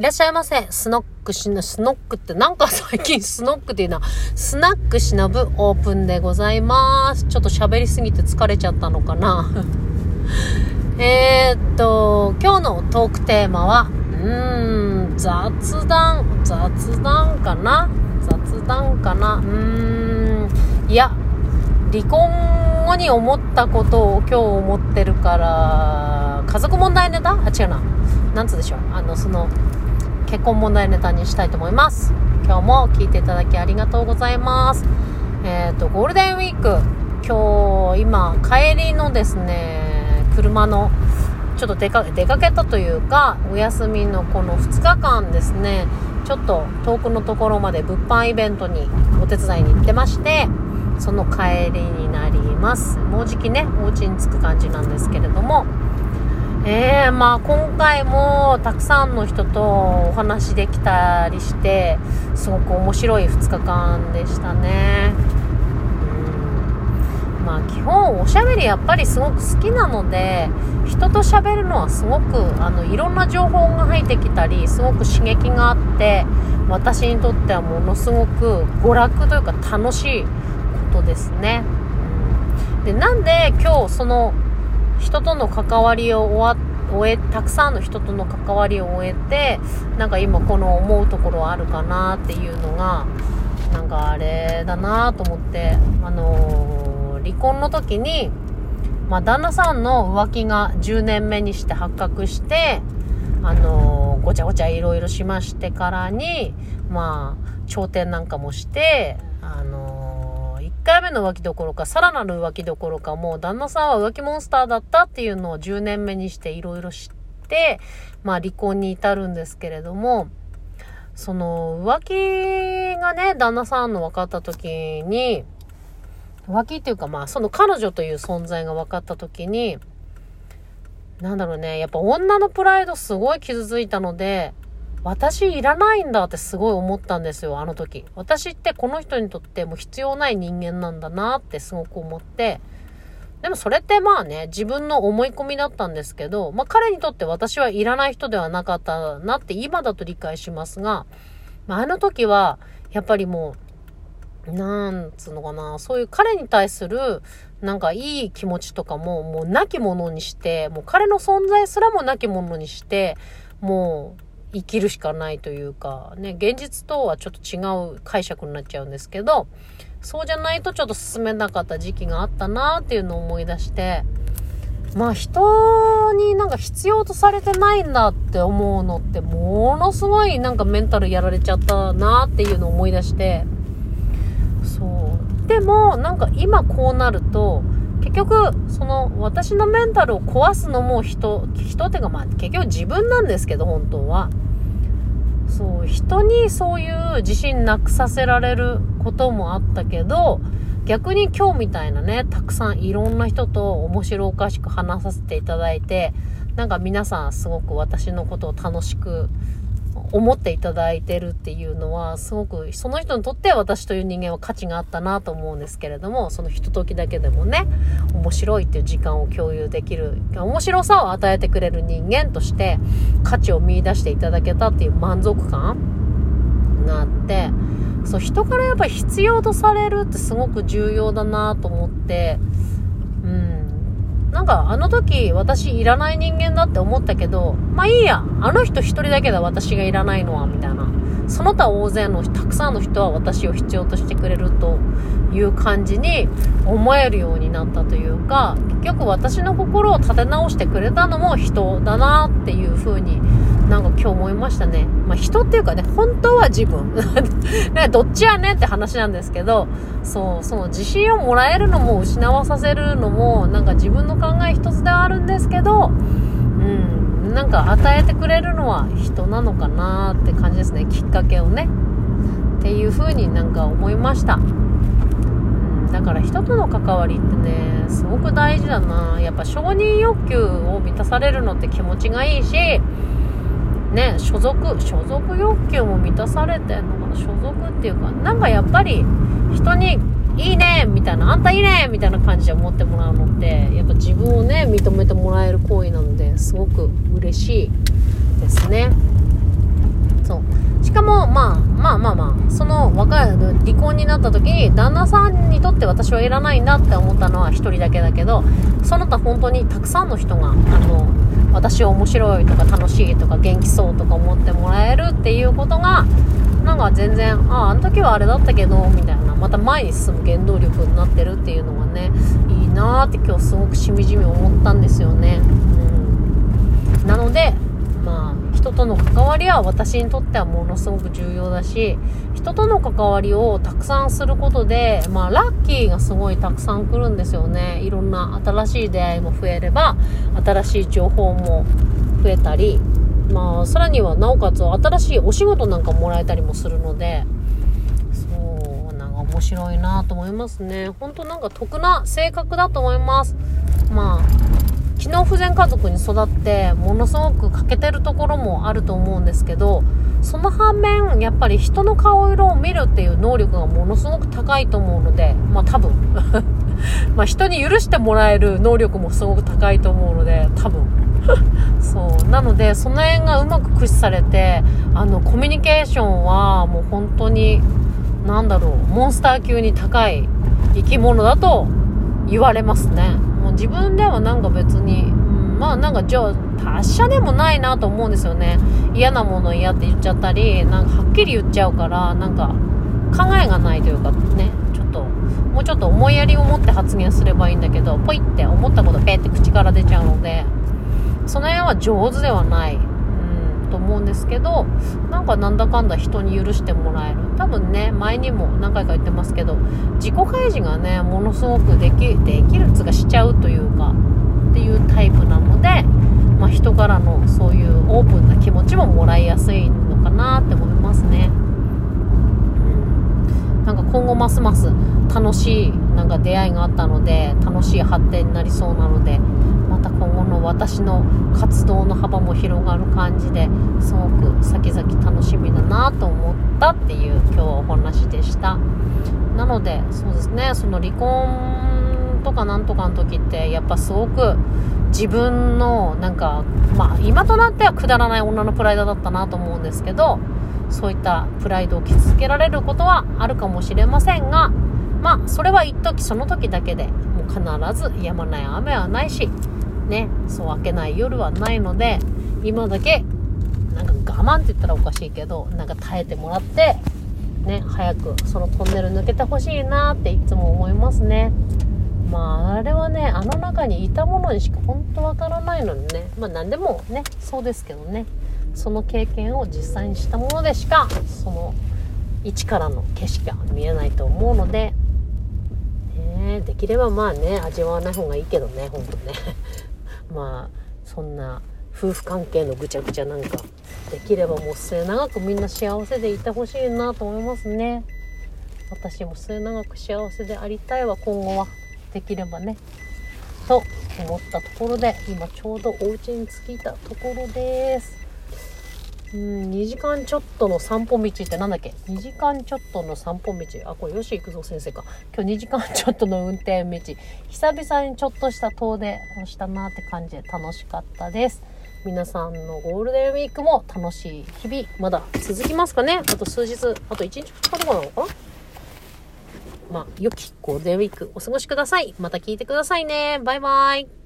いらっしゃいませ。スノックしの、スノックってなんか最近スノックっていうのは、スナックしのぶオープンでございます。ちょっと喋りすぎて疲れちゃったのかな。えっと、今日のトークテーマは、うーん、雑談、雑談かな？雑談かな？うーん、いや、離婚後に思ったことを今日思ってるから、家族問題ネタ？あ、違うな。なんつうでしょう。あの、その、結婚問題ネタにしたいと思います。今日も聞いていただきありがとうございます。えっ、ー、と、ゴールデンウィーク、今日、今、帰りのですね、車の、ちょっと出か出かけたというか、お休みのこの2日間ですね、ちょっと遠くのところまで物販イベントにお手伝いに行ってまして、その帰りになります。もうじきね、お家に着く感じなんですけれども、えー、まあ今回もたくさんの人とお話できたりしてすごく面白い2日間でしたね。うん、まあ基本おしゃべりやっぱりすごく好きなので人と喋るのはすごくあのいろんな情報が入ってきたりすごく刺激があって私にとってはものすごく娯楽というか楽しいことですね。うん、でなんで今日その人との関わりを終終え、たくさんの人との関わりを終えて、なんか今この思うところはあるかなっていうのが、なんかあれだなと思って、あのー、離婚の時に、まあ、旦那さんの浮気が10年目にして発覚して、あのー、ごちゃごちゃいろいろしましてからに、まあ、頂点なんかもして、あのー1回目の浮気どころか、さらなる浮気どころか、もう旦那さんは浮気モンスターだったっていうのを10年目にしていろいろ知って、まあ離婚に至るんですけれども、その浮気がね、旦那さんの分かった時に、浮気っていうかまあその彼女という存在が分かった時に、なんだろうね、やっぱ女のプライドすごい傷ついたので、私いらないんだってすごい思ったんですよ、あの時。私ってこの人にとっても必要ない人間なんだなってすごく思って、でもそれってまあね、自分の思い込みだったんですけど、まあ彼にとって私はいらない人ではなかったなって今だと理解しますが、まあ、あの時は、やっぱりもう、なんつうのかな、そういう彼に対する、なんかいい気持ちとかも、もう亡き者にして、もう彼の存在すらも亡き者にして、もう、生きるしかないというか、ね、現実とはちょっと違う解釈になっちゃうんですけど、そうじゃないとちょっと進めなかった時期があったなっていうのを思い出して、まあ人になんか必要とされてないんだって思うのってものすごいなんかメンタルやられちゃったなっていうのを思い出して、そう。でもなんか今こうなると、結局、その、私のメンタルを壊すのも人、人っていうかまあ、結局自分なんですけど、本当は。そう、人にそういう自信なくさせられることもあったけど、逆に今日みたいなね、たくさんいろんな人と面白おかしく話させていただいて、なんか皆さんすごく私のことを楽しく思っていただいてるっていうのは、すごく、その人にとって私という人間は価値があったなと思うんですけれども、そのひとときだけでもね、面白いっていう時間を共有できる、面白さを与えてくれる人間として、価値を見出していただけたっていう満足感があって、そう、人からやっぱり必要とされるってすごく重要だなと思って、かあの時私いらない人間だって思ったけど、まあいいや、あの人一人だけだ私がいらないのは、みたいな。その他大勢のたくさんの人は私を必要としてくれるという感じに思えるようになったというか、結局私の心を立て直してくれたのも人だなっていう風になんか今日思いましたね。まあ人っていうかね、本当は自分。ね、どっちやねって話なんですけど、そう、その自信をもらえるのも失わさせるのも、なんか自分の考え一つではあるんですけど、なんか与えてくれるのは人なのかなって感じですね。きっかけをね。っていう風になんか思いました。だから人との関わりってね、すごく大事だな。やっぱ承認欲求を満たされるのって気持ちがいいし、ね、所属、所属欲求も満たされてんのかな所属っていうか、なんかやっぱり人にいいねみたいな、あんたいいねみたいな感じで思ってもらうのって、やっぱ自分をね、認めてもらえる行為なので、すごく嬉しいですね。そう。しかもまあまあまあ、その若い、離婚になった時に、旦那さんにとって私はいらないんだって思ったのは一人だけだけど、その他本当にたくさんの人が、あの、私は面白いとか楽しいとか元気そうとか思ってもらえるっていうことが、なんか全然、ああ、あの時はあれだったけど、みたいな、また前に進む原動力になってるっていうのがね、いいなーって今日すごくしみじみ思ったんですよね。うん。なので、まあ、人との関わりは私にとってはものすごく重要だし、人との関わりをたくさんすることで、まあ、ラッキーがすごいたくさん来るんですよね。いろんな新しい出会いも増えれば、新しい情報も増えたり、まあ、さらにはなおかつ新しいお仕事なんかもらえたりもするので、面白いなと思いますね。ほんとなんか得な性格だと思います。まあ、機能不全家族に育ってものすごく欠けてるところもあると思うんですけどその反面やっぱり人の顔色を見るっていう能力がものすごく高いと思うのでまあ多分 まあ人に許してもらえる能力もすごく高いと思うので多分 そうなのでその辺がうまく駆使されてあのコミュニケーションはもう本当に何だろうモンスター級に高い生き物だと言われますね。もう自分ではなんか別に、うん、まあなんかじゃあ達者でもないなと思うんですよね。嫌なもの嫌って言っちゃったりなんかはっきり言っちゃうからなんか考えがないというかね。ちょっともうちょっと思いやりを持って発言すればいいんだけどポイって思ったことペって口から出ちゃうのでその辺は上手ではない、と思うんですけどなんかなんだかんだ人に許してもらえる多分ね前にも何回か言ってますけど自己開示がねものすごくできできるつかしちゃうというかっていうタイプなので、まあ、人からのそういうオープンな気持ちももらいやすいのかなって思いますね。なんか今後ますます楽しいなんか出会いがあったので楽しい発展になりそうなのでた今後の私の活動の幅も広がる感じですごく先々楽しみだなと思ったっていう今日はお話でした。なのでそうですねその離婚とかなんとかの時ってやっぱすごく自分のなんかまあ今となってはくだらない女のプライドだったなと思うんですけどそういったプライドを傷つけられることはあるかもしれませんがまあそれは一時その時だけでもう必ず止まない雨はないしね、そう開けない夜はないので、今だけ、なんか我慢って言ったらおかしいけど、なんか耐えてもらって、ね、早くそのトンネル抜けてほしいなっていつも思いますね。まあ、あれはね、あの中にいたものにしか本当わからないのにね、まあ何でもね、そうですけどね、その経験を実際にしたものでしか、その一からの景色が見えないと思うので、ね、できればまあね、味わわない方がいいけどね、ほんとね。まあそんな夫婦関係のぐちゃぐちゃなんかできればもう末永くみんな幸せでいてほしいなと思いますね。私も末永く幸せでありたいわ今後は。できればね。と思ったところで今ちょうどお家に着いたところです。うん2時間ちょっとの散歩道ってなんだっけ？2時間ちょっとの散歩道。あこれ吉幾三先生か。今日2時間ちょっとの運転道。久々にちょっとした遠出をしたなって感じで楽しかったです。皆さんのゴールデンウィークも楽しい日々まだ続きますかね？あと数日あと1日2日とかなのかな？まあ良きゴールデンウィークお過ごしください。また聞いてくださいね。バイバイ。